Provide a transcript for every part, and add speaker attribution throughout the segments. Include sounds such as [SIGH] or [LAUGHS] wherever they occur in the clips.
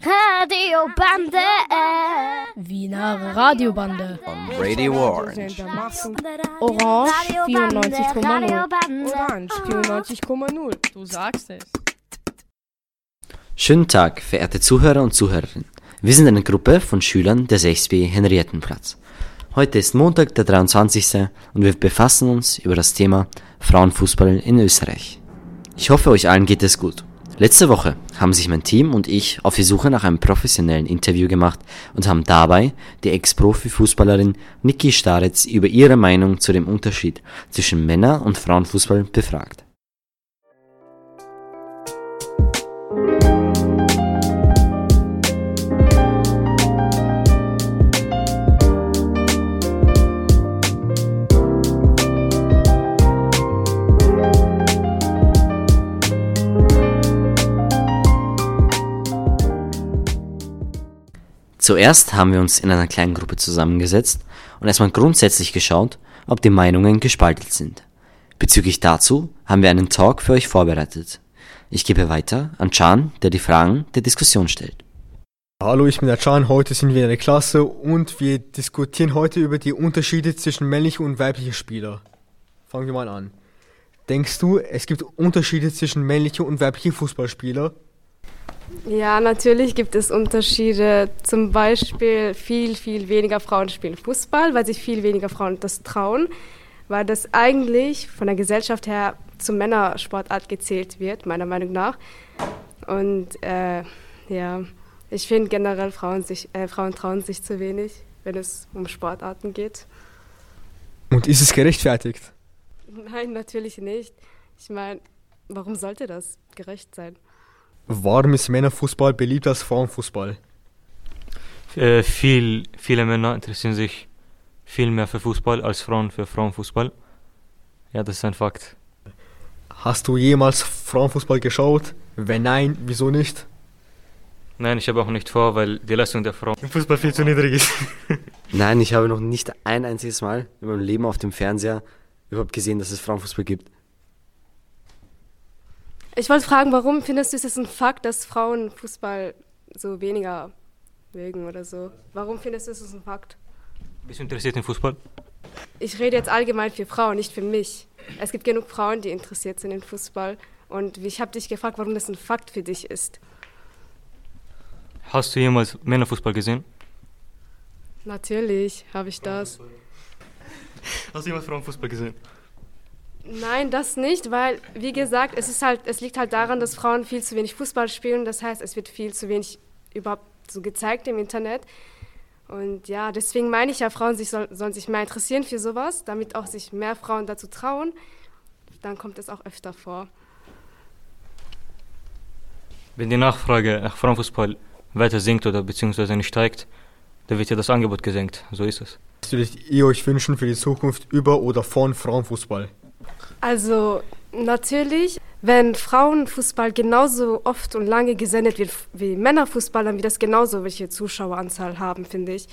Speaker 1: Radiobande.
Speaker 2: Wiener Radiobande.
Speaker 3: On Radio Orange.
Speaker 2: Orange 94,0.
Speaker 4: Orange 94,0. Du sagst es.
Speaker 3: Schönen Tag, verehrte Zuhörer und Zuhörerinnen. Wir sind eine Gruppe von Schülern der 6b Henriettenplatz. Heute ist Montag, der 23. und wir befassen uns über das Thema Frauenfußball in Österreich. Ich hoffe, euch allen geht es gut. Letzte Woche haben sich mein Team und ich auf die Suche nach einem professionellen Interview gemacht und haben dabei die Ex-Profi-Fußballerin Niki Staretz über ihre Meinung zu dem Unterschied zwischen Männer- und Frauenfußball befragt. Zuerst haben wir uns in einer kleinen Gruppe zusammengesetzt und erstmal grundsätzlich geschaut, ob die Meinungen gespalten sind. Bezüglich dazu haben wir einen Talk für euch vorbereitet. Ich gebe weiter an Can, der die Fragen der Diskussion stellt.
Speaker 5: Hallo, ich bin der Can. Heute sind wir in der Klasse und wir diskutieren heute über die Unterschiede zwischen männlichen und weiblichen Spielern. Fangen wir mal an. Denkst du, es gibt Unterschiede zwischen männlichen und weiblichen Fußballspielern?
Speaker 4: Ja, natürlich gibt es Unterschiede. Zum Beispiel viel, viel weniger Frauen spielen Fußball, weil sich viel weniger Frauen das trauen, weil das eigentlich von der Gesellschaft her zur Männersportart gezählt wird, meiner Meinung nach. Und äh, ja, ich finde generell Frauen, sich, äh, Frauen trauen sich zu wenig, wenn es um Sportarten geht.
Speaker 5: Und ist es gerechtfertigt?
Speaker 4: Nein, natürlich nicht. Ich meine, warum sollte das gerecht sein?
Speaker 5: Warum ist Männerfußball beliebter als Frauenfußball?
Speaker 6: Äh, viel, viele Männer interessieren sich viel mehr für Fußball als Frauen für Frauenfußball. Ja, das ist ein Fakt.
Speaker 5: Hast du jemals Frauenfußball geschaut? Wenn nein, wieso nicht?
Speaker 6: Nein, ich habe auch nicht vor, weil die Leistung der Frauen im Fußball viel zu niedrig ist. [LAUGHS]
Speaker 3: Nein, ich habe noch nicht ein einziges Mal in meinem Leben auf dem Fernseher überhaupt gesehen, dass es Frauenfußball gibt.
Speaker 4: Ich wollte fragen, warum findest du es ein Fakt, dass Frauen Fußball so weniger mögen oder so? Warum findest du es ein Fakt?
Speaker 6: Bist du interessiert in Fußball?
Speaker 4: Ich rede jetzt allgemein für Frauen, nicht für mich. Es gibt genug Frauen, die interessiert sind in Fußball. Und ich habe dich gefragt, warum das ein Fakt für dich ist.
Speaker 6: Hast du jemals Männerfußball gesehen?
Speaker 4: Natürlich habe ich das.
Speaker 6: Hast du jemals Frauenfußball gesehen?
Speaker 4: Nein, das nicht, weil, wie gesagt, es, ist halt, es liegt halt daran, dass Frauen viel zu wenig Fußball spielen. Das heißt, es wird viel zu wenig überhaupt so gezeigt im Internet. Und ja, deswegen meine ich ja, Frauen sich soll, sollen sich mehr interessieren für sowas, damit auch sich mehr Frauen dazu trauen. Dann kommt es auch öfter vor.
Speaker 6: Wenn die Nachfrage nach Frauenfußball weiter sinkt oder beziehungsweise nicht steigt, dann wird ja das Angebot gesenkt. So ist es.
Speaker 5: Was würdet ihr euch wünschen für die Zukunft über oder von Frauenfußball?
Speaker 4: Also natürlich, wenn Frauenfußball genauso oft und lange gesendet wird wie Männerfußball, dann wird das genauso welche Zuschaueranzahl haben, finde ich.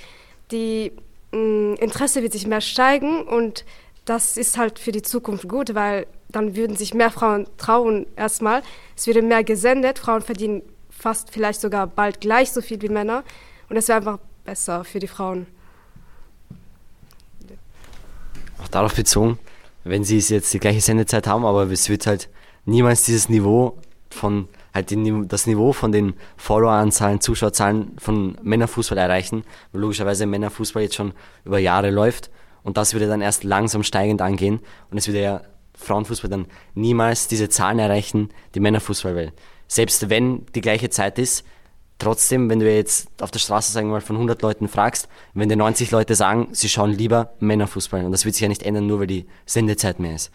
Speaker 4: Die mh, Interesse wird sich mehr steigen und das ist halt für die Zukunft gut, weil dann würden sich mehr Frauen trauen erstmal. Es würde mehr gesendet, Frauen verdienen fast vielleicht sogar bald gleich so viel wie Männer und es wäre einfach besser für die Frauen.
Speaker 3: Auch darauf bezogen, wenn sie jetzt die gleiche Sendezeit haben, aber es wird halt niemals dieses Niveau von halt die, das Niveau von den Followeranzahlen, Zuschauerzahlen von Männerfußball erreichen, weil logischerweise Männerfußball jetzt schon über Jahre läuft und das würde dann erst langsam steigend angehen und es würde ja Frauenfußball dann niemals diese Zahlen erreichen, die Männerfußball will. Selbst wenn die gleiche Zeit ist, trotzdem, wenn du jetzt auf der Straße, sagen wir mal, von 100 Leuten fragst, wenn dir 90 Leute sagen, sie schauen lieber Männerfußball und das wird sich ja nicht ändern, nur weil die Sendezeit mehr ist.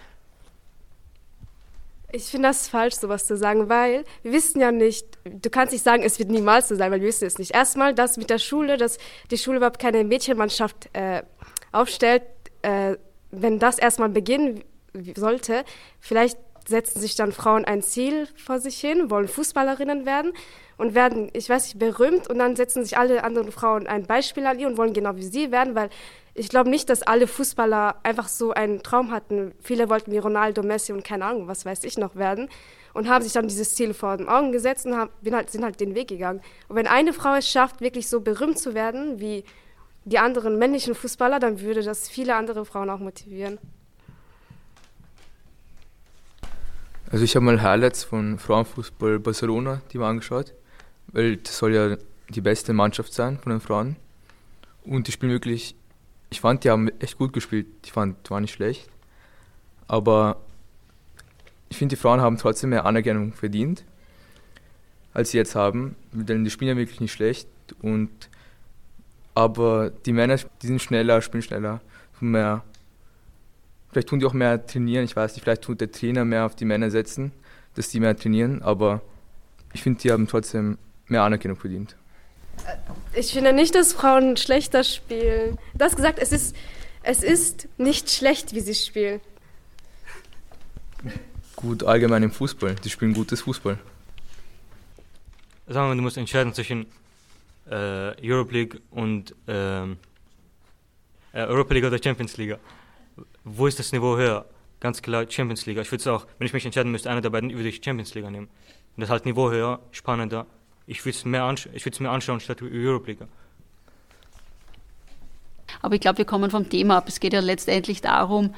Speaker 4: Ich finde das falsch, sowas zu sagen, weil wir wissen ja nicht, du kannst nicht sagen, es wird niemals so sein, weil wir wissen es nicht. Erstmal das mit der Schule, dass die Schule überhaupt keine Mädchenmannschaft äh, aufstellt, äh, wenn das erstmal beginnen sollte, vielleicht setzen sich dann Frauen ein Ziel vor sich hin, wollen Fußballerinnen werden und werden, ich weiß nicht, berühmt und dann setzen sich alle anderen Frauen ein Beispiel an ihr und wollen genau wie sie werden, weil ich glaube nicht, dass alle Fußballer einfach so einen Traum hatten. Viele wollten wie Ronaldo, Messi und keine Ahnung, was weiß ich noch werden. und haben sich dann dieses Ziel vor den Augen gesetzt und haben, halt, sind halt den Weg gegangen. Und wenn eine Frau es schafft, wirklich so berühmt zu werden wie die anderen männlichen Fußballer, dann würde das viele andere Frauen auch motivieren.
Speaker 1: Also ich habe mal Highlights von Frauenfußball Barcelona, die mal angeschaut, weil das soll ja die beste Mannschaft sein von den Frauen. Und die spielen wirklich, ich fand, die haben echt gut gespielt. Ich fand, die waren nicht schlecht. Aber ich finde, die Frauen haben trotzdem mehr Anerkennung verdient, als sie jetzt haben. Denn die spielen ja wirklich nicht schlecht. Und, aber die Männer, die sind schneller, spielen schneller, mehr Vielleicht tun die auch mehr trainieren, ich weiß nicht, vielleicht tut der Trainer mehr auf die Männer setzen, dass die mehr trainieren, aber ich finde, die haben trotzdem mehr Anerkennung verdient.
Speaker 4: Ich finde nicht, dass Frauen schlechter spielen. Du hast gesagt, es ist, es ist nicht schlecht, wie sie spielen.
Speaker 1: Gut, allgemein im Fußball. Die spielen gutes Fußball.
Speaker 6: Sagen wir, mal, du musst entscheiden zwischen äh, Europe League und ähm, äh, Europa League oder Champions League wo ist das Niveau höher? Ganz klar Champions League. Ich würde es auch, wenn ich mich entscheiden müsste, einer der beiden würde ich Champions League nehmen. Und das halt Niveau höher, spannender. Ich würde es mehr, ansch mir anschauen statt Europe League.
Speaker 7: Aber ich glaube, wir kommen vom Thema ab. Es geht ja letztendlich darum,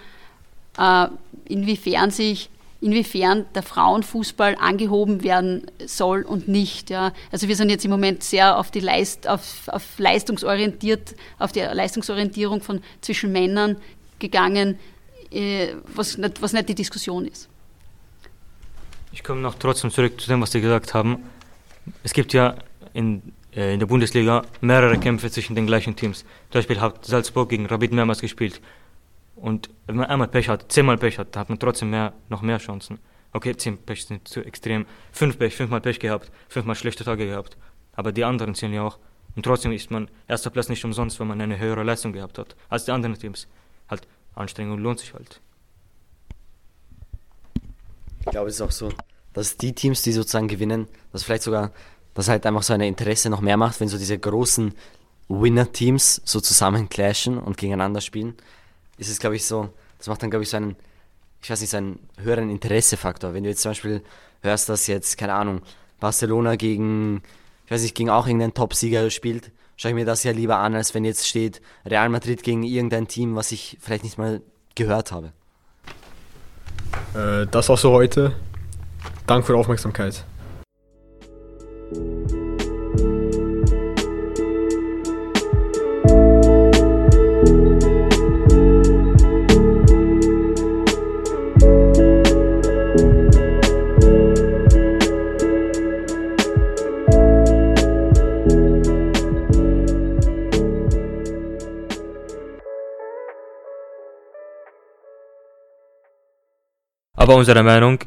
Speaker 7: äh, inwiefern sich inwiefern der Frauenfußball angehoben werden soll und nicht. Ja. Also wir sind jetzt im Moment sehr auf die Leist, auf, auf leistungsorientiert, auf die Leistungsorientierung von zwischen Männern gegangen, äh, was nicht, was nicht die Diskussion ist.
Speaker 6: Ich komme noch trotzdem zurück zu dem, was Sie gesagt haben. Es gibt ja in, äh, in der Bundesliga mehrere Kämpfe zwischen den gleichen Teams. Zum Beispiel hat Salzburg gegen Rapid mehrmals gespielt. Und wenn man einmal Pech hat, zehnmal Pech hat, hat man trotzdem mehr, noch mehr Chancen. Okay, zehn Pech sind zu extrem. Fünf Pech, fünfmal Pech gehabt, fünfmal schlechte Tage gehabt. Aber die anderen zählen ja auch. Und trotzdem ist man erster Platz nicht umsonst, wenn man eine höhere Leistung gehabt hat als die anderen Teams halt Anstrengung lohnt sich halt.
Speaker 3: Ich glaube, es ist auch so, dass die Teams, die sozusagen gewinnen, dass vielleicht sogar, dass halt einfach so ein Interesse noch mehr macht, wenn so diese großen Winner-Teams so zusammen clashen und gegeneinander spielen, ist es, glaube ich, so, das macht dann, glaube ich, so einen, ich weiß nicht, so einen höheren Interessefaktor. Wenn du jetzt zum Beispiel hörst, dass jetzt, keine Ahnung, Barcelona gegen, ich weiß nicht, gegen auch irgendeinen Top-Sieger spielt, schaue ich mir das ja lieber an, als wenn jetzt steht Real Madrid gegen irgendein Team, was ich vielleicht nicht mal gehört habe.
Speaker 5: Äh, das war's für heute. Danke für die Aufmerksamkeit.
Speaker 6: Aber unserer Meinung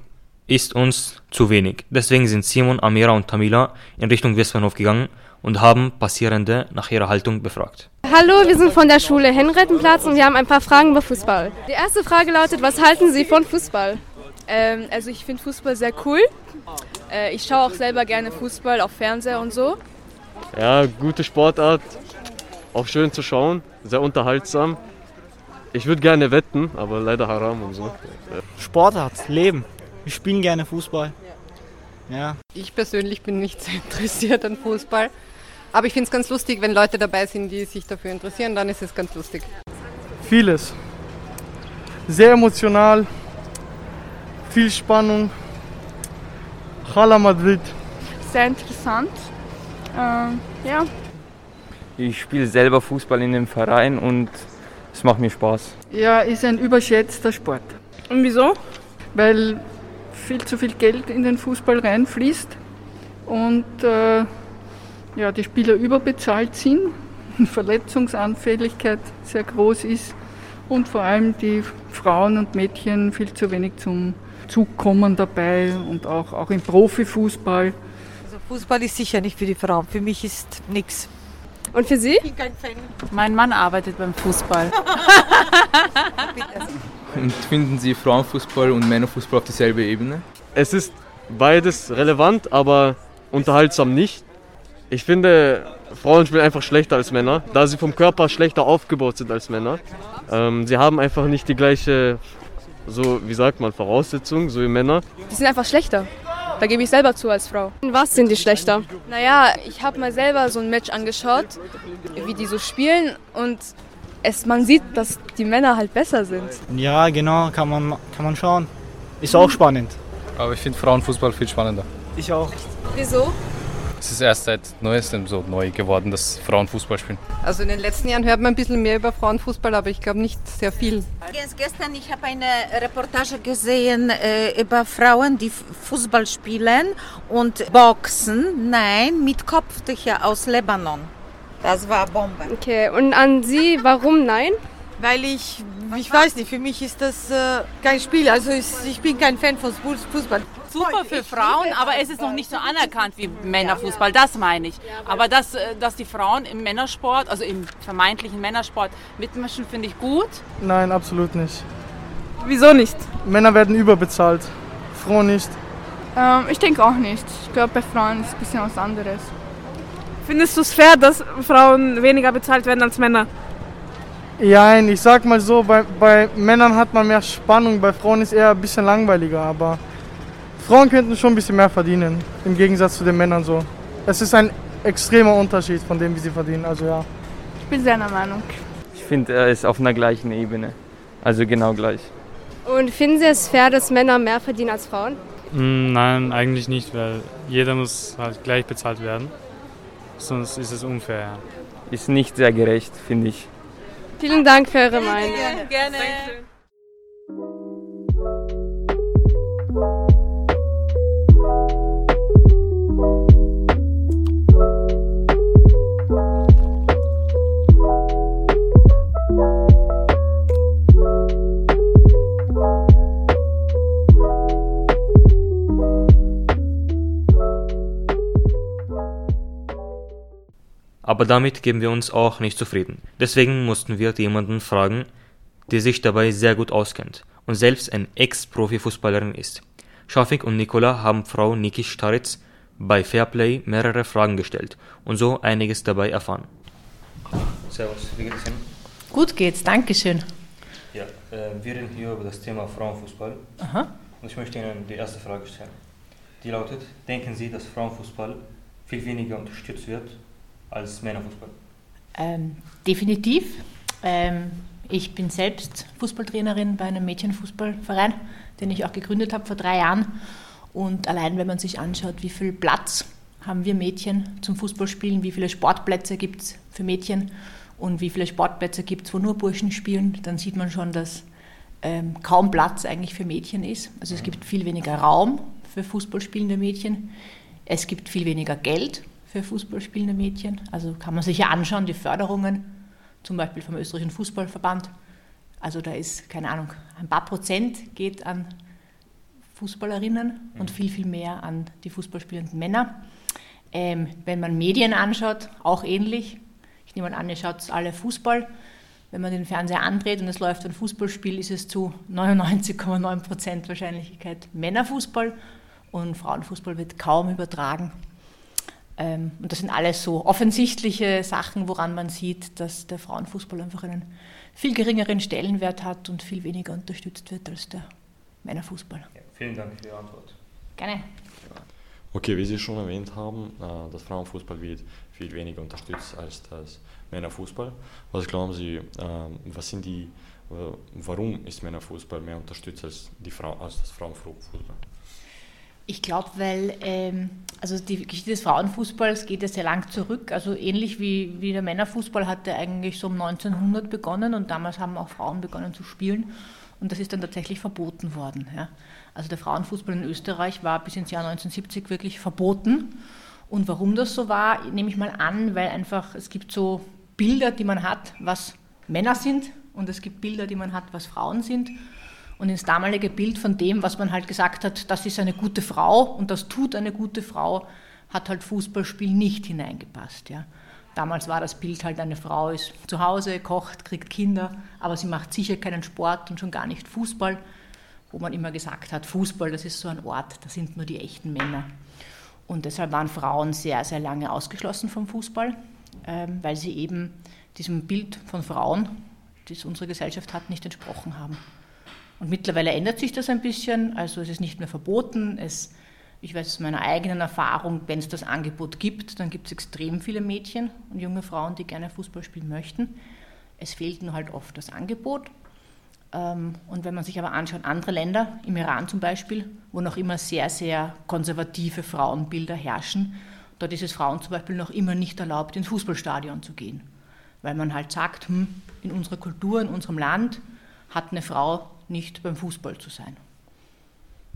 Speaker 6: ist uns zu wenig. Deswegen sind Simon, Amira und Tamila in Richtung Westbahnhof gegangen und haben Passierende nach ihrer Haltung befragt.
Speaker 4: Hallo, wir sind von der Schule Henrettenplatz und wir haben ein paar Fragen über Fußball. Die erste Frage lautet, was halten Sie von Fußball?
Speaker 8: Ähm, also ich finde Fußball sehr cool. Äh, ich schaue auch selber gerne Fußball auf Fernseher und so.
Speaker 9: Ja, gute Sportart, auch schön zu schauen, sehr unterhaltsam. Ich würde gerne wetten, aber leider haram und so.
Speaker 10: Sportart, Leben. Wir spielen gerne Fußball. Ja.
Speaker 11: Ich persönlich bin nicht so [LAUGHS] interessiert an Fußball. Aber ich finde es ganz lustig, wenn Leute dabei sind, die sich dafür interessieren, dann ist es ganz lustig.
Speaker 12: Vieles. Sehr emotional, viel Spannung. Hala Madrid.
Speaker 13: Sehr interessant. Ähm, ja.
Speaker 14: Ich spiele selber Fußball in dem Verein und es macht mir Spaß.
Speaker 15: Ja, ist ein überschätzter Sport.
Speaker 13: Und wieso?
Speaker 15: Weil viel zu viel Geld in den Fußball reinfließt und äh, ja, die Spieler überbezahlt sind, [LAUGHS] Verletzungsanfälligkeit sehr groß ist und vor allem die Frauen und Mädchen viel zu wenig zum Zug kommen dabei und auch, auch im Profifußball.
Speaker 16: Also Fußball ist sicher nicht für die Frauen, für mich ist nichts.
Speaker 4: Und für Sie? Ich bin
Speaker 17: kein Fan. Mein Mann arbeitet beim Fußball. [LAUGHS] [LAUGHS]
Speaker 1: und finden Sie Frauenfußball und Männerfußball auf dieselbe Ebene?
Speaker 9: Es ist beides relevant, aber unterhaltsam nicht. Ich finde, Frauen spielen einfach schlechter als Männer, da sie vom Körper schlechter aufgebaut sind als Männer. Ähm, sie haben einfach nicht die gleiche so, wie sagt man, Voraussetzungen, so wie Männer.
Speaker 8: Die sind einfach schlechter. Da gebe ich selber zu als Frau.
Speaker 4: In was sind die schlechter?
Speaker 8: Naja, ich habe mal selber so ein Match angeschaut, wie die so spielen und es, man sieht, dass die Männer halt besser sind.
Speaker 10: Ja, genau, kann man, kann man schauen. Ist auch spannend.
Speaker 18: Aber ich finde Frauenfußball viel spannender.
Speaker 10: Ich auch.
Speaker 4: Wieso?
Speaker 18: Es ist erst seit neuestem so neu geworden, dass Frauen Fußball spielen.
Speaker 11: Also in den letzten Jahren hört man ein bisschen mehr über Frauenfußball, aber ich glaube nicht sehr viel.
Speaker 19: Gestern ich habe eine Reportage gesehen äh, über Frauen, die Fußball spielen und boxen. Nein, mit Kopftücher aus Lebanon. Das war Bombe.
Speaker 4: Okay, und an Sie, warum nein?
Speaker 16: Weil ich, ich weiß nicht, für mich ist das äh, kein Spiel. Also ich, ich bin kein Fan von Fußball.
Speaker 17: Super für Frauen, aber es ist noch nicht so anerkannt wie Männerfußball, das meine ich. Aber dass, äh, dass die Frauen im Männersport, also im vermeintlichen Männersport mitmischen, finde ich gut.
Speaker 12: Nein, absolut nicht.
Speaker 13: Wieso nicht?
Speaker 12: Männer werden überbezahlt, Frauen nicht.
Speaker 13: Ähm, ich denke auch nicht. Ich glaube, bei Frauen ist es ein bisschen was anderes. Findest du es fair, dass Frauen weniger bezahlt werden als Männer?
Speaker 12: Ja, ich sag mal so, bei, bei Männern hat man mehr Spannung, bei Frauen ist eher ein bisschen langweiliger, aber Frauen könnten schon ein bisschen mehr verdienen, im Gegensatz zu den Männern so. Es ist ein extremer Unterschied von dem, wie sie verdienen, also ja.
Speaker 13: Ich bin seiner Meinung.
Speaker 14: Ich finde, er ist auf einer gleichen Ebene. Also genau gleich.
Speaker 4: Und finden Sie es fair, dass Männer mehr verdienen als Frauen?
Speaker 20: Nein, eigentlich nicht, weil jeder muss halt gleich bezahlt werden. Sonst ist es unfair.
Speaker 14: Ist nicht sehr gerecht, finde ich.
Speaker 4: Vielen Dank für Ihre Meinung.
Speaker 17: Gerne. gerne.
Speaker 6: Aber damit geben wir uns auch nicht zufrieden. Deswegen mussten wir jemanden fragen, der sich dabei sehr gut auskennt und selbst ein Ex-Profi-Fußballerin ist. Schafik und Nikola haben Frau Niki Staritz bei Fairplay mehrere Fragen gestellt und so einiges dabei erfahren. Servus, wie geht es Ihnen?
Speaker 21: Gut geht's, Dankeschön.
Speaker 6: Ja, äh, wir reden hier über das Thema Frauenfußball.
Speaker 21: Aha.
Speaker 6: Und ich möchte Ihnen die erste Frage stellen. Die lautet, denken Sie, dass Frauenfußball viel weniger unterstützt wird als Männerfußball?
Speaker 21: Ähm, definitiv. Ähm, ich bin selbst Fußballtrainerin bei einem Mädchenfußballverein, den ich auch gegründet habe vor drei Jahren. Und allein wenn man sich anschaut, wie viel Platz haben wir Mädchen zum Fußballspielen, wie viele Sportplätze gibt es für Mädchen und wie viele Sportplätze gibt es, wo nur Burschen spielen, dann sieht man schon, dass ähm, kaum Platz eigentlich für Mädchen ist. Also es gibt viel weniger Raum für Fußballspielende Mädchen. Es gibt viel weniger Geld für Fußballspielende Mädchen. Also kann man sich ja anschauen, die Förderungen, zum Beispiel vom österreichischen Fußballverband. Also da ist, keine Ahnung, ein paar Prozent geht an Fußballerinnen und viel, viel mehr an die fußballspielenden Männer. Ähm, wenn man Medien anschaut, auch ähnlich. Ich nehme an, ihr schaut alle Fußball. Wenn man den Fernseher andreht und es läuft ein Fußballspiel, ist es zu 99,9 Prozent Wahrscheinlichkeit Männerfußball und Frauenfußball wird kaum übertragen. Ähm, und das sind alles so offensichtliche Sachen, woran man sieht, dass der Frauenfußball einfach einen viel geringeren Stellenwert hat und viel weniger unterstützt wird als der Männerfußball.
Speaker 6: Ja, vielen Dank für Ihre Antwort.
Speaker 21: Gerne.
Speaker 22: Okay, wie Sie schon erwähnt haben, äh, das Frauenfußball wird viel weniger unterstützt als das Männerfußball. Was glauben Sie, ähm, was sind die, warum ist Männerfußball mehr unterstützt als, die Frau, als das Frauenfußball?
Speaker 21: Ich glaube, weil ähm, also die Geschichte des Frauenfußballs geht ja sehr lang zurück. Also ähnlich wie, wie der Männerfußball hat er eigentlich so um 1900 begonnen und damals haben auch Frauen begonnen zu spielen und das ist dann tatsächlich verboten worden. Ja. Also der Frauenfußball in Österreich war bis ins Jahr 1970 wirklich verboten. Und warum das so war, nehme ich mal an, weil einfach es gibt so Bilder, die man hat, was Männer sind und es gibt Bilder, die man hat, was Frauen sind. Und ins damalige Bild von dem, was man halt gesagt hat, das ist eine gute Frau und das tut eine gute Frau, hat halt Fußballspiel nicht hineingepasst. Ja. Damals war das Bild halt, eine Frau ist zu Hause, kocht, kriegt Kinder, aber sie macht sicher keinen Sport und schon gar nicht Fußball, wo man immer gesagt hat, Fußball, das ist so ein Ort, da sind nur die echten Männer. Und deshalb waren Frauen sehr, sehr lange ausgeschlossen vom Fußball, ähm, weil sie eben diesem Bild von Frauen, das unsere Gesellschaft hat, nicht entsprochen haben. Und mittlerweile ändert sich das ein bisschen, also es ist nicht mehr verboten. Es, ich weiß aus meiner eigenen Erfahrung, wenn es das Angebot gibt, dann gibt es extrem viele Mädchen und junge Frauen, die gerne Fußball spielen möchten. Es fehlt nur halt oft das Angebot. Ähm, und wenn man sich aber anschaut, andere Länder, im Iran zum Beispiel, wo noch immer sehr, sehr konservative Frauenbilder herrschen, dort ist es Frauen zum Beispiel noch immer nicht erlaubt, ins Fußballstadion zu gehen. Weil man halt sagt, hm, in unserer Kultur, in unserem Land hat eine Frau nicht beim Fußball zu sein.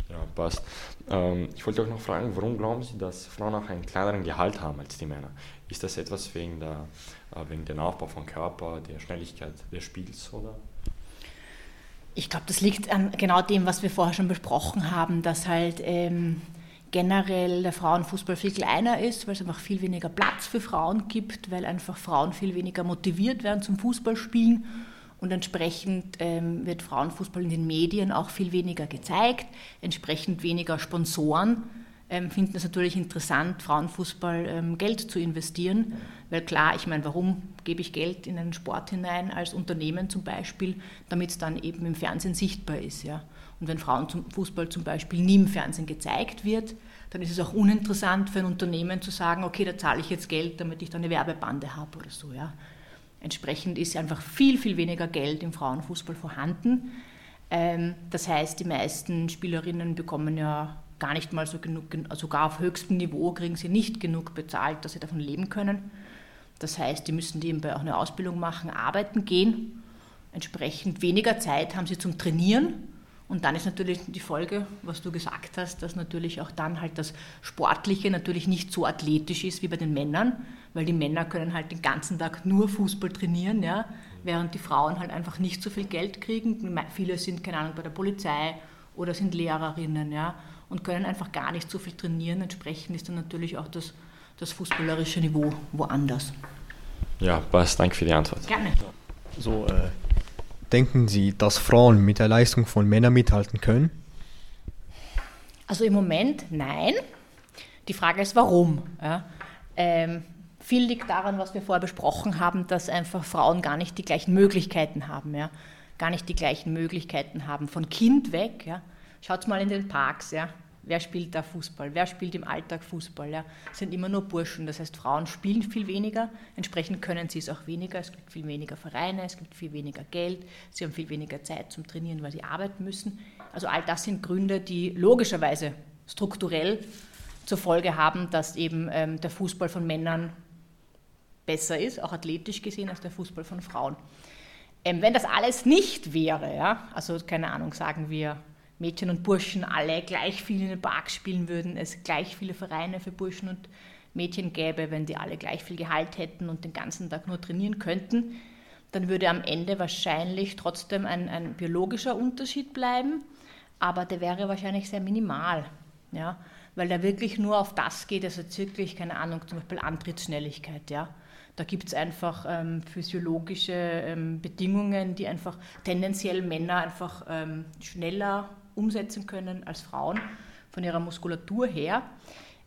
Speaker 22: Ja, passt. Ähm, ich wollte auch noch fragen, warum glauben Sie, dass Frauen auch einen kleineren Gehalt haben als die Männer? Ist das etwas wegen, der, äh, wegen dem Aufbau von Körper, der Schnelligkeit des Spiels oder?
Speaker 21: Ich glaube, das liegt an genau dem, was wir vorher schon besprochen haben, dass halt ähm, generell der Frauenfußball viel kleiner ist, weil es einfach viel weniger Platz für Frauen gibt, weil einfach Frauen viel weniger motiviert werden zum Fußballspielen und entsprechend ähm, wird Frauenfußball in den Medien auch viel weniger gezeigt, entsprechend weniger Sponsoren ähm, finden es natürlich interessant, Frauenfußball ähm, Geld zu investieren, weil klar, ich meine, warum gebe ich Geld in einen Sport hinein als Unternehmen zum Beispiel, damit es dann eben im Fernsehen sichtbar ist, ja. Und wenn Frauenfußball zum Beispiel nie im Fernsehen gezeigt wird, dann ist es auch uninteressant für ein Unternehmen zu sagen, okay, da zahle ich jetzt Geld, damit ich da eine Werbebande habe oder so, ja. Entsprechend ist einfach viel, viel weniger Geld im Frauenfußball vorhanden. Ähm, das heißt, die meisten Spielerinnen bekommen ja gar nicht mal so genug, sogar auf höchstem Niveau kriegen sie nicht genug bezahlt, dass sie davon leben können. Das heißt, die müssen nebenbei auch eine Ausbildung machen, arbeiten gehen. Entsprechend weniger Zeit haben sie zum Trainieren. Und dann ist natürlich die Folge, was du gesagt hast, dass natürlich auch dann halt das Sportliche natürlich nicht so athletisch ist wie bei den Männern, weil die Männer können halt den ganzen Tag nur Fußball trainieren, ja, während die Frauen halt einfach nicht so viel Geld kriegen. Viele sind, keine Ahnung, bei der Polizei oder sind Lehrerinnen, ja, und können einfach gar nicht so viel trainieren. Entsprechend ist dann natürlich auch das, das fußballerische Niveau woanders.
Speaker 22: Ja, passt. Danke für die Antwort.
Speaker 21: Gerne.
Speaker 5: So, äh, denken Sie, dass Frauen mit der Leistung von Männern mithalten können?
Speaker 21: Also im Moment nein. Die Frage ist, warum? Ja, ähm, viel liegt daran, was wir vorher besprochen haben, dass einfach Frauen gar nicht die gleichen Möglichkeiten haben. Ja? Gar nicht die gleichen Möglichkeiten haben. Von Kind weg. Ja? Schaut mal in den Parks. Ja? Wer spielt da Fußball? Wer spielt im Alltag Fußball? Ja? Es sind immer nur Burschen. Das heißt, Frauen spielen viel weniger. Entsprechend können sie es auch weniger. Es gibt viel weniger Vereine, es gibt viel weniger Geld. Sie haben viel weniger Zeit zum Trainieren, weil sie arbeiten müssen. Also all das sind Gründe, die logischerweise strukturell zur Folge haben, dass eben ähm, der Fußball von Männern besser ist, auch athletisch gesehen, als der Fußball von Frauen. Ähm, wenn das alles nicht wäre, ja, also keine Ahnung, sagen wir, Mädchen und Burschen alle gleich viel in den Park spielen würden, es gleich viele Vereine für Burschen und Mädchen gäbe, wenn die alle gleich viel Gehalt hätten und den ganzen Tag nur trainieren könnten, dann würde am Ende wahrscheinlich trotzdem ein, ein biologischer Unterschied bleiben, aber der wäre wahrscheinlich sehr minimal. Ja, weil der wirklich nur auf das geht, also wirklich, keine Ahnung, zum Beispiel Antrittsschnelligkeit, ja. Da gibt es einfach ähm, physiologische ähm, Bedingungen, die einfach tendenziell Männer einfach ähm, schneller umsetzen können als Frauen von ihrer Muskulatur her.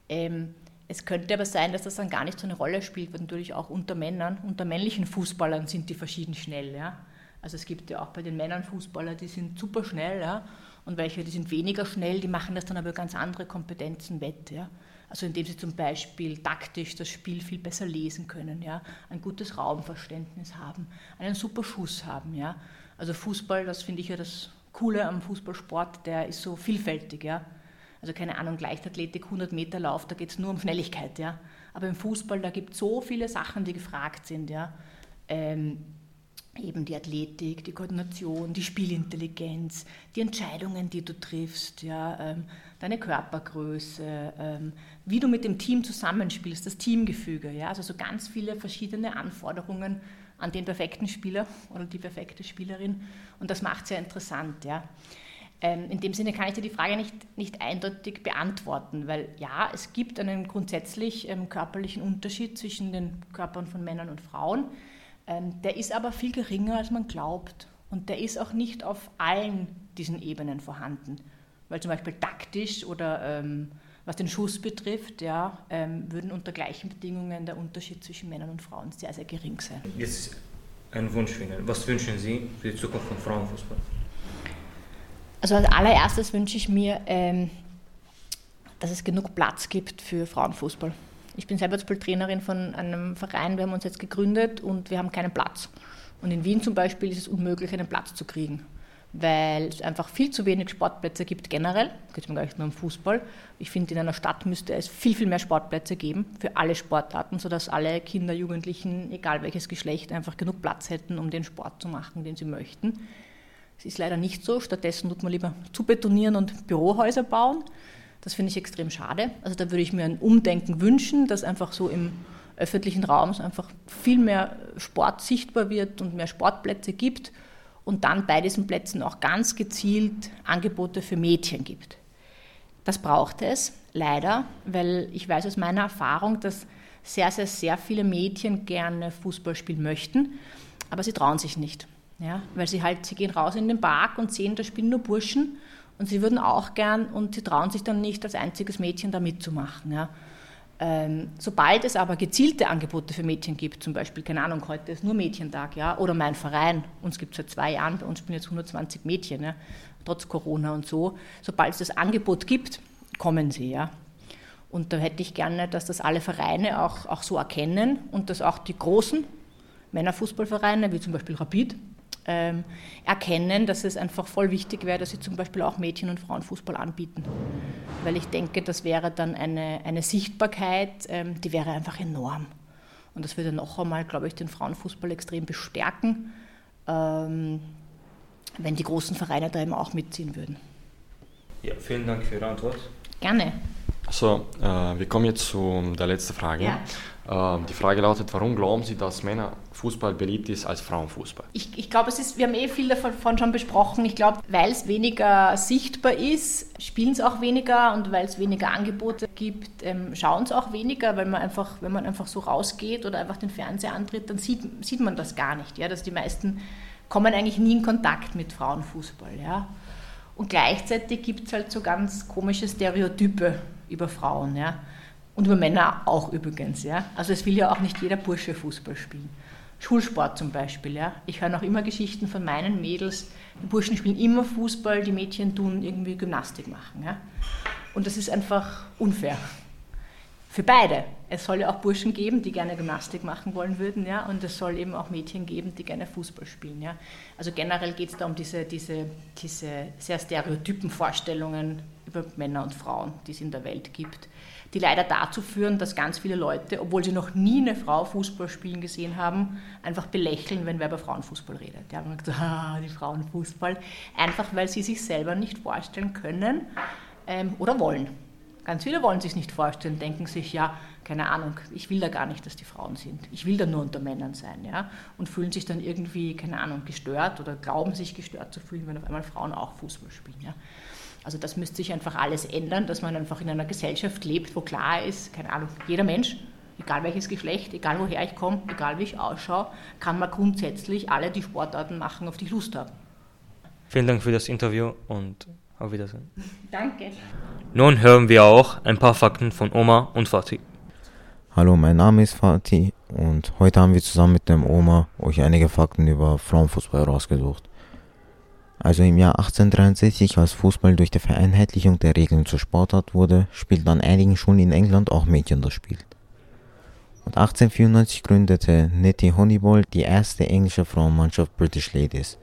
Speaker 21: Ähm, es könnte aber sein, dass das dann gar nicht so eine Rolle spielt, weil natürlich auch unter Männern, unter männlichen Fußballern sind die verschieden schnell. Ja? Also es gibt ja auch bei den Männern Fußballer, die sind super schnell ja? und welche, die sind weniger schnell, die machen das dann aber ganz andere Kompetenzen wett. Ja? Also indem sie zum Beispiel taktisch das Spiel viel besser lesen können, ja, ein gutes Raumverständnis haben, einen super Schuss haben, ja. Also Fußball, das finde ich ja das Coole am Fußballsport, der ist so vielfältig, ja. Also keine Ahnung, Leichtathletik, 100 Meter Lauf, da geht es nur um Schnelligkeit, ja. Aber im Fußball, da gibt es so viele Sachen, die gefragt sind, ja. Ähm, eben die Athletik, die Koordination, die Spielintelligenz, die Entscheidungen, die du triffst, ja, ähm, deine Körpergröße, ähm, wie du mit dem Team zusammenspielst, das Teamgefüge. Ja, also so ganz viele verschiedene Anforderungen an den perfekten Spieler oder die perfekte Spielerin und das macht es sehr interessant. Ja. Ähm, in dem Sinne kann ich dir die Frage nicht, nicht eindeutig beantworten, weil ja, es gibt einen grundsätzlich ähm, körperlichen Unterschied zwischen den Körpern von Männern und Frauen. Ähm, der ist aber viel geringer, als man glaubt. Und der ist auch nicht auf allen diesen Ebenen vorhanden. Weil zum Beispiel taktisch oder ähm, was den Schuss betrifft, ja, ähm, würden unter gleichen Bedingungen der Unterschied zwischen Männern und Frauen sehr, sehr gering sein.
Speaker 6: Jetzt ein Wunsch finden. Was wünschen Sie für die Zukunft von Frauenfußball?
Speaker 21: Also als allererstes wünsche ich mir, ähm, dass es genug Platz gibt für Frauenfußball. Ich bin selber Trainerin von einem Verein, wir haben uns jetzt gegründet und wir haben keinen Platz. Und in Wien zum Beispiel ist es unmöglich, einen Platz zu kriegen, weil es einfach viel zu wenig Sportplätze gibt generell. Geht mir gar nicht nur um Fußball. Ich finde, in einer Stadt müsste es viel, viel mehr Sportplätze geben für alle Sportarten, sodass alle Kinder, Jugendlichen, egal welches Geschlecht, einfach genug Platz hätten, um den Sport zu machen, den sie möchten. Es ist leider nicht so. Stattdessen tut man lieber zu betonieren und Bürohäuser bauen. Das finde ich extrem schade. Also da würde ich mir ein Umdenken wünschen, dass einfach so im öffentlichen Raum einfach viel mehr Sport sichtbar wird und mehr Sportplätze gibt und dann bei diesen Plätzen auch ganz gezielt Angebote für Mädchen gibt. Das braucht es leider, weil ich weiß aus meiner Erfahrung, dass sehr, sehr, sehr viele Mädchen gerne Fußball spielen möchten, aber sie trauen sich nicht. Ja, weil sie halt, sie gehen raus in den Park und sehen, da spielen nur Burschen und sie würden auch gern und sie trauen sich dann nicht als einziges Mädchen da mitzumachen. Ja. Ähm, sobald es aber gezielte Angebote für Mädchen gibt, zum Beispiel, keine Ahnung, heute ist nur Mädchentag, ja, oder mein Verein, uns gibt es seit zwei Jahren, bei uns spielen jetzt 120 Mädchen, ja, trotz Corona und so, sobald es das Angebot gibt, kommen sie, ja. Und da hätte ich gerne, dass das alle Vereine auch, auch so erkennen und dass auch die großen Männerfußballvereine, wie zum Beispiel Rapid, ähm, erkennen, dass es einfach voll wichtig wäre, dass sie zum Beispiel auch Mädchen- und Frauenfußball anbieten. Weil ich denke, das wäre dann eine, eine Sichtbarkeit, ähm, die wäre einfach enorm. Und das würde noch einmal, glaube ich, den Frauenfußball extrem bestärken, ähm, wenn die großen Vereine da eben auch mitziehen würden.
Speaker 6: Ja, vielen Dank für Ihre Antwort.
Speaker 21: Gerne.
Speaker 22: So, äh, wir kommen jetzt zu der letzten Frage.
Speaker 21: Ja.
Speaker 22: Äh, die Frage lautet, warum glauben Sie, dass Männerfußball beliebt ist als Frauenfußball?
Speaker 21: Ich, ich glaube, es ist, wir haben eh viel davon schon besprochen. Ich glaube, weil es weniger sichtbar ist, spielen es auch weniger und weil es weniger Angebote gibt, ähm, schauen es auch weniger, weil man einfach, wenn man einfach so rausgeht oder einfach den Fernseher antritt, dann sieht, sieht man das gar nicht. Ja? Dass die meisten kommen eigentlich nie in Kontakt mit Frauenfußball. Ja? Und gleichzeitig gibt es halt so ganz komische Stereotype über Frauen. Ja? Und über Männer auch übrigens. Ja? Also es will ja auch nicht jeder Bursche Fußball spielen. Schulsport zum Beispiel. Ja? Ich höre noch immer Geschichten von meinen Mädels. Die Burschen spielen immer Fußball, die Mädchen tun irgendwie Gymnastik machen. Ja? Und das ist einfach unfair. Für beide. Es soll ja auch Burschen geben, die gerne Gymnastik machen wollen würden, ja, und es soll eben auch Mädchen geben, die gerne Fußball spielen, ja. Also generell geht es da um diese, diese, diese sehr stereotypen Vorstellungen über Männer und Frauen, die es in der Welt gibt, die leider dazu führen, dass ganz viele Leute, obwohl sie noch nie eine Frau Fußball spielen gesehen haben, einfach belächeln, wenn wer über Frauenfußball redet. Die haben gesagt, [LAUGHS] ah, die Frauenfußball, einfach weil sie sich selber nicht vorstellen können ähm, oder wollen. Ganz viele wollen sich nicht vorstellen, denken sich, ja, keine Ahnung, ich will da gar nicht, dass die Frauen sind. Ich will da nur unter Männern sein, ja, und fühlen sich dann irgendwie, keine Ahnung, gestört oder glauben sich gestört zu fühlen, wenn auf einmal Frauen auch Fußball spielen, ja. Also das müsste sich einfach alles ändern, dass man einfach in einer Gesellschaft lebt, wo klar ist, keine Ahnung, jeder Mensch, egal welches Geschlecht, egal woher ich komme, egal wie ich ausschaue, kann man grundsätzlich alle die Sportarten machen, auf die ich Lust habe.
Speaker 6: Vielen Dank für das Interview und auf Wiedersehen. [LAUGHS]
Speaker 21: Danke.
Speaker 6: Nun hören wir auch ein paar Fakten von Oma und Fatih.
Speaker 23: Hallo, mein Name ist Fatih und heute haben wir zusammen mit dem Oma euch einige Fakten über Frauenfußball rausgesucht. Also im Jahr 1863, als Fußball durch die Vereinheitlichung der Regeln zur Sportart wurde, spielten an einigen Schulen in England auch Mädchen das Spiel. Und 1894 gründete Nettie Honeyball die erste englische Frauenmannschaft British Ladies.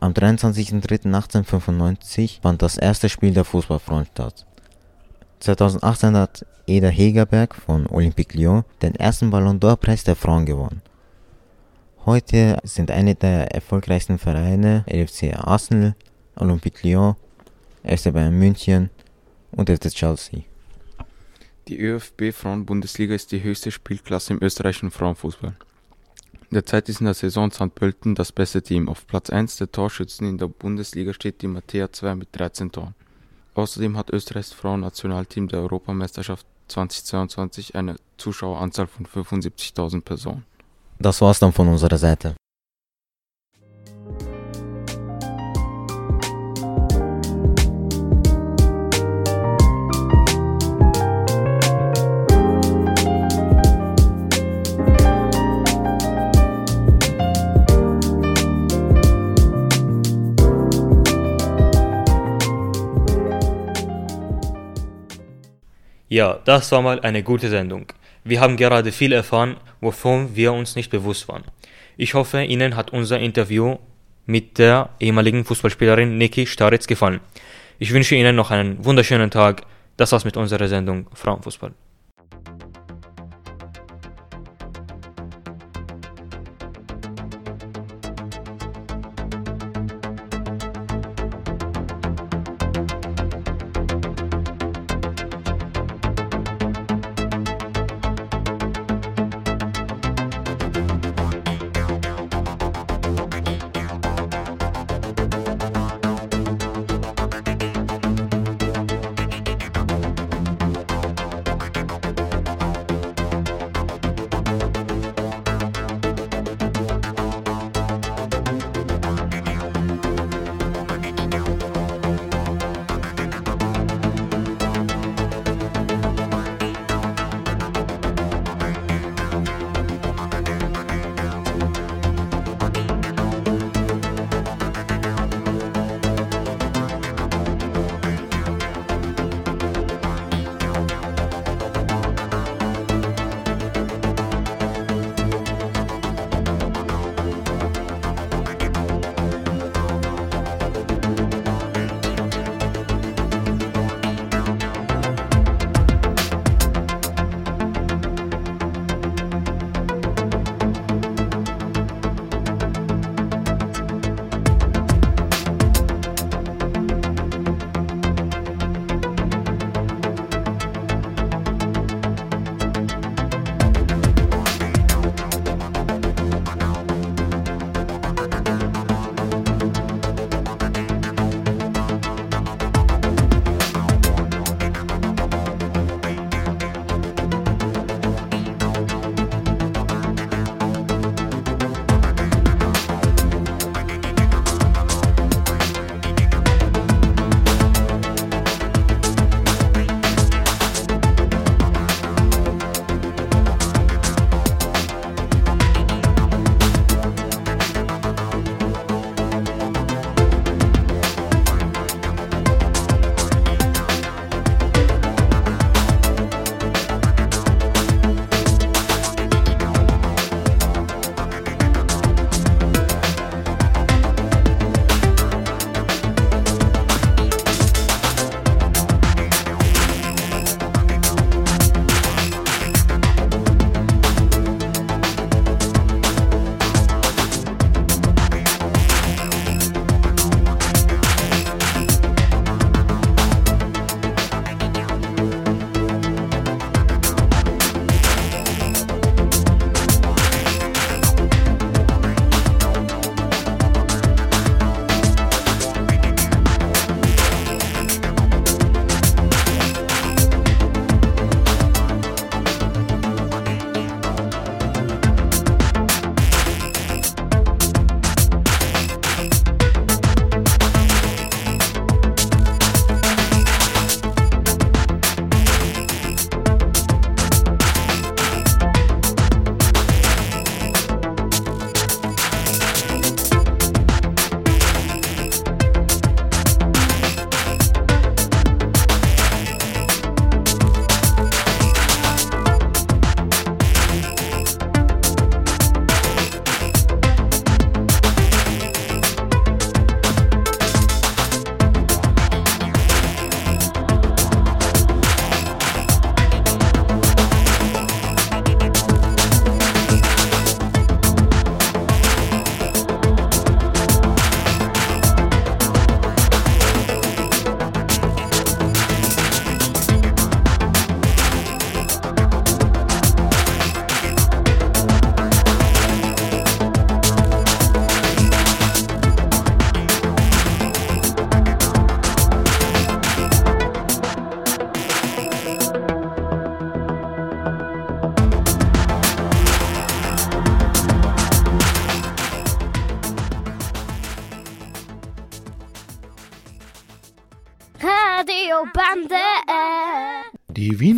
Speaker 23: Am 23.03.1895 fand das erste Spiel der Fußballfrauen statt. 2018 hat Eda Hegerberg von Olympique Lyon den ersten Ballon d'Or Preis der Frauen gewonnen. Heute sind eine der erfolgreichsten Vereine LFC Arsenal, Olympique Lyon, FC Bayern München und FC Chelsea.
Speaker 24: Die ÖFB Frauenbundesliga ist die höchste Spielklasse im österreichischen Frauenfußball. Derzeit ist in der Saison St. Pölten das beste Team. Auf Platz 1 der Torschützen in der Bundesliga steht die Mattea 2 mit 13 Toren. Außerdem hat Österreichs Frauennationalteam der Europameisterschaft 2022 eine Zuschaueranzahl von 75.000 Personen.
Speaker 23: Das war's dann von unserer Seite.
Speaker 6: Ja, das war mal eine gute Sendung. Wir haben gerade viel erfahren, wovon wir uns nicht bewusst waren. Ich hoffe, Ihnen hat unser Interview mit der ehemaligen Fußballspielerin Niki Staritz gefallen. Ich wünsche Ihnen noch einen wunderschönen Tag. Das war's mit unserer Sendung Frauenfußball.